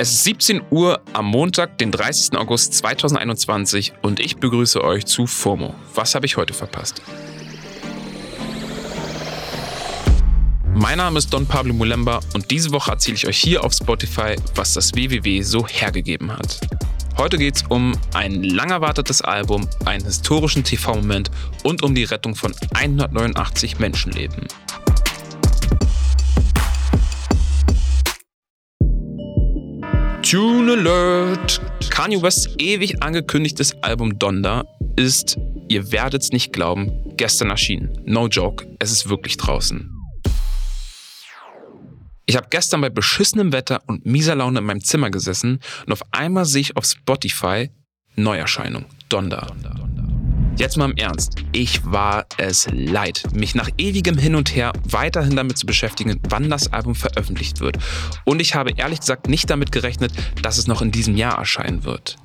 Es ist 17 Uhr am Montag, den 30. August 2021 und ich begrüße euch zu FOMO. Was habe ich heute verpasst? Mein Name ist Don Pablo Mulemba und diese Woche erzähle ich euch hier auf Spotify, was das WWW so hergegeben hat. Heute geht es um ein lang erwartetes Album, einen historischen TV-Moment und um die Rettung von 189 Menschenleben. Tune Alert! Kanye Wests ewig angekündigtes Album Donda ist, ihr werdet's nicht glauben, gestern erschienen. No joke, es ist wirklich draußen. Ich habe gestern bei beschissenem Wetter und mieser Laune in meinem Zimmer gesessen und auf einmal sehe ich auf Spotify Neuerscheinung, Donda. Jetzt mal im Ernst. Ich war es leid, mich nach ewigem Hin und Her weiterhin damit zu beschäftigen, wann das Album veröffentlicht wird. Und ich habe ehrlich gesagt nicht damit gerechnet, dass es noch in diesem Jahr erscheinen wird.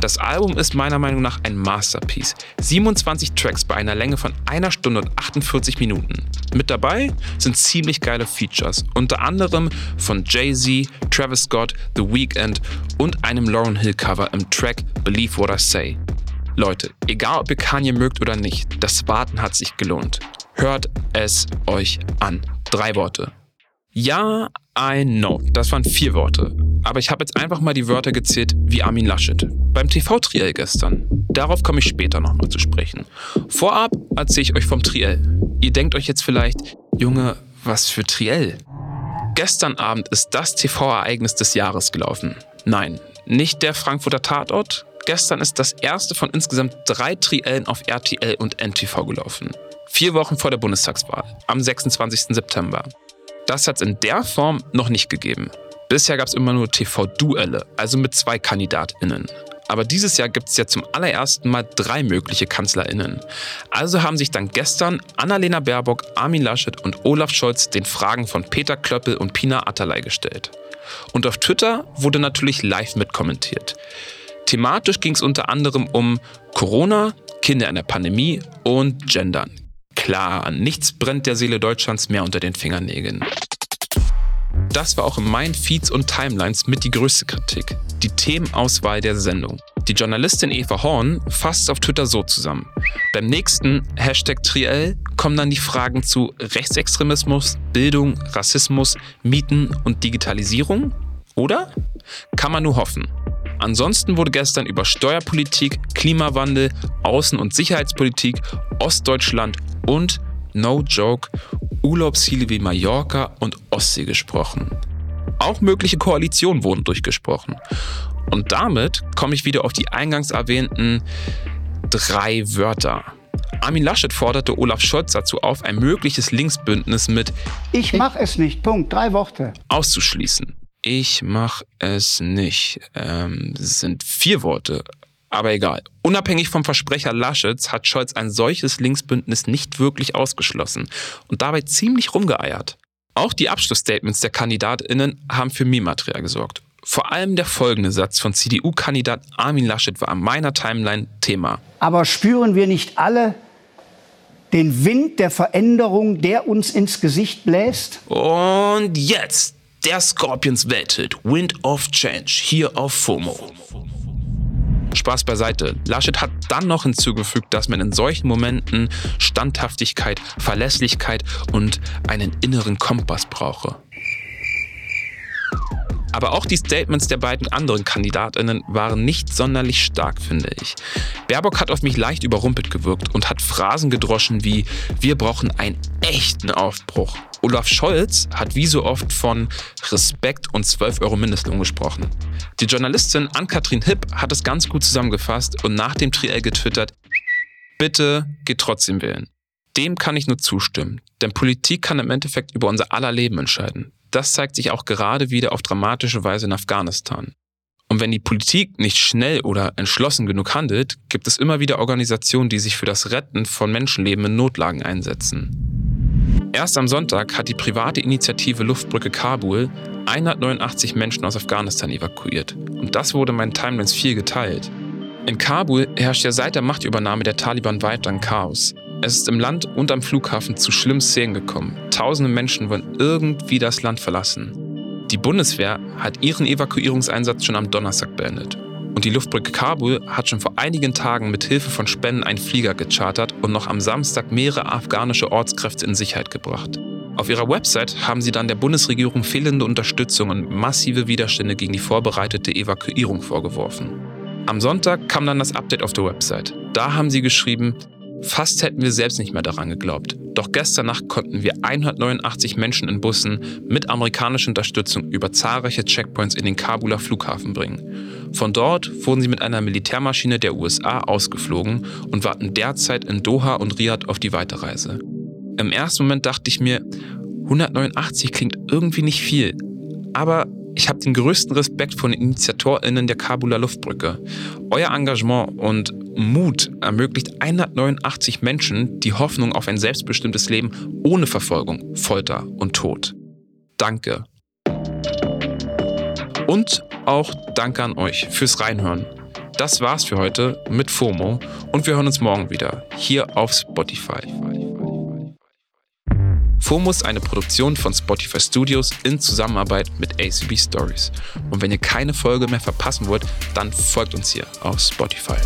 Das Album ist meiner Meinung nach ein Masterpiece. 27 Tracks bei einer Länge von einer Stunde und 48 Minuten. Mit dabei sind ziemlich geile Features, unter anderem von Jay-Z, Travis Scott, The Weeknd und einem Lauryn Hill Cover im Track Believe What I Say. Leute, egal ob ihr Kanye mögt oder nicht, das Warten hat sich gelohnt. Hört es euch an. Drei Worte. Ja, I know. Das waren vier Worte. Aber ich habe jetzt einfach mal die Wörter gezählt wie Armin Laschet. Beim TV-Triell gestern. Darauf komme ich später nochmal zu sprechen. Vorab erzähle ich euch vom Triell. Ihr denkt euch jetzt vielleicht, Junge, was für Triell? Gestern Abend ist das TV-Ereignis des Jahres gelaufen. Nein, nicht der Frankfurter Tatort, Gestern ist das erste von insgesamt drei Triellen auf RTL und NTV gelaufen. Vier Wochen vor der Bundestagswahl, am 26. September. Das hat es in der Form noch nicht gegeben. Bisher gab es immer nur TV-Duelle, also mit zwei KandidatInnen. Aber dieses Jahr gibt es ja zum allerersten Mal drei mögliche KanzlerInnen. Also haben sich dann gestern Annalena Baerbock, Armin Laschet und Olaf Scholz den Fragen von Peter Klöppel und Pina Atterlei gestellt. Und auf Twitter wurde natürlich live mitkommentiert. Thematisch ging es unter anderem um Corona, Kinder in der Pandemie und Gendern. Klar, nichts brennt der Seele Deutschlands mehr unter den Fingernägeln. Das war auch in meinen Feeds und Timelines mit die größte Kritik. Die Themenauswahl der Sendung. Die Journalistin Eva Horn fasst auf Twitter so zusammen. Beim nächsten Hashtag Triell kommen dann die Fragen zu Rechtsextremismus, Bildung, Rassismus, Mieten und Digitalisierung? Oder? Kann man nur hoffen. Ansonsten wurde gestern über Steuerpolitik, Klimawandel, Außen- und Sicherheitspolitik, Ostdeutschland und, no joke, Urlaubsziele wie Mallorca und Ostsee gesprochen. Auch mögliche Koalitionen wurden durchgesprochen. Und damit komme ich wieder auf die eingangs erwähnten drei Wörter. Armin Laschet forderte Olaf Scholz dazu auf, ein mögliches Linksbündnis mit Ich mach es nicht. Punkt. Drei Worte. auszuschließen. Ich mach es nicht. Ähm, sind vier Worte. Aber egal. Unabhängig vom Versprecher Laschets hat Scholz ein solches Linksbündnis nicht wirklich ausgeschlossen und dabei ziemlich rumgeeiert. Auch die Abschlussstatements der KandidatInnen haben für Meme-Material gesorgt. Vor allem der folgende Satz von CDU-Kandidat Armin Laschet war an meiner Timeline Thema. Aber spüren wir nicht alle den Wind der Veränderung, der uns ins Gesicht bläst? Und jetzt der Scorpions Welthit Wind of Change hier auf FOMO. Spaß beiseite. Laschet hat dann noch hinzugefügt, dass man in solchen Momenten Standhaftigkeit, Verlässlichkeit und einen inneren Kompass brauche. Aber auch die Statements der beiden anderen Kandidatinnen waren nicht sonderlich stark, finde ich. Baerbock hat auf mich leicht überrumpelt gewirkt und hat Phrasen gedroschen wie wir brauchen einen echten Aufbruch. Olaf Scholz hat wie so oft von Respekt und 12 Euro Mindestlohn gesprochen. Die Journalistin Ann-Kathrin Hipp hat es ganz gut zusammengefasst und nach dem Triell getwittert, bitte geht trotzdem wählen. Dem kann ich nur zustimmen, denn Politik kann im Endeffekt über unser aller Leben entscheiden. Das zeigt sich auch gerade wieder auf dramatische Weise in Afghanistan. Und wenn die Politik nicht schnell oder entschlossen genug handelt, gibt es immer wieder Organisationen, die sich für das Retten von Menschenleben in Notlagen einsetzen. Erst am Sonntag hat die private Initiative Luftbrücke Kabul 189 Menschen aus Afghanistan evakuiert. Und das wurde in meinen Timelines viel geteilt. In Kabul herrscht ja seit der Machtübernahme der Taliban weiter ein Chaos. Es ist im Land und am Flughafen zu schlimmen Szenen gekommen. Tausende Menschen wollen irgendwie das Land verlassen. Die Bundeswehr hat ihren Evakuierungseinsatz schon am Donnerstag beendet. Und die Luftbrücke Kabul hat schon vor einigen Tagen mit Hilfe von Spenden einen Flieger gechartert und noch am Samstag mehrere afghanische Ortskräfte in Sicherheit gebracht. Auf ihrer Website haben sie dann der Bundesregierung fehlende Unterstützung und massive Widerstände gegen die vorbereitete Evakuierung vorgeworfen. Am Sonntag kam dann das Update auf der Website. Da haben sie geschrieben, fast hätten wir selbst nicht mehr daran geglaubt. Doch gestern Nacht konnten wir 189 Menschen in Bussen mit amerikanischer Unterstützung über zahlreiche Checkpoints in den Kabuler Flughafen bringen. Von dort wurden sie mit einer Militärmaschine der USA ausgeflogen und warten derzeit in Doha und Riyadh auf die Weiterreise. Im ersten Moment dachte ich mir, 189 klingt irgendwie nicht viel. Aber ich habe den größten Respekt vor den InitiatorInnen der Kabuler Luftbrücke. Euer Engagement und Mut ermöglicht 189 Menschen die Hoffnung auf ein selbstbestimmtes Leben ohne Verfolgung, Folter und Tod. Danke. Und auch danke an euch fürs Reinhören. Das war's für heute mit FOMO und wir hören uns morgen wieder hier auf Spotify. FOMO ist eine Produktion von Spotify Studios in Zusammenarbeit mit ACB Stories. Und wenn ihr keine Folge mehr verpassen wollt, dann folgt uns hier auf Spotify.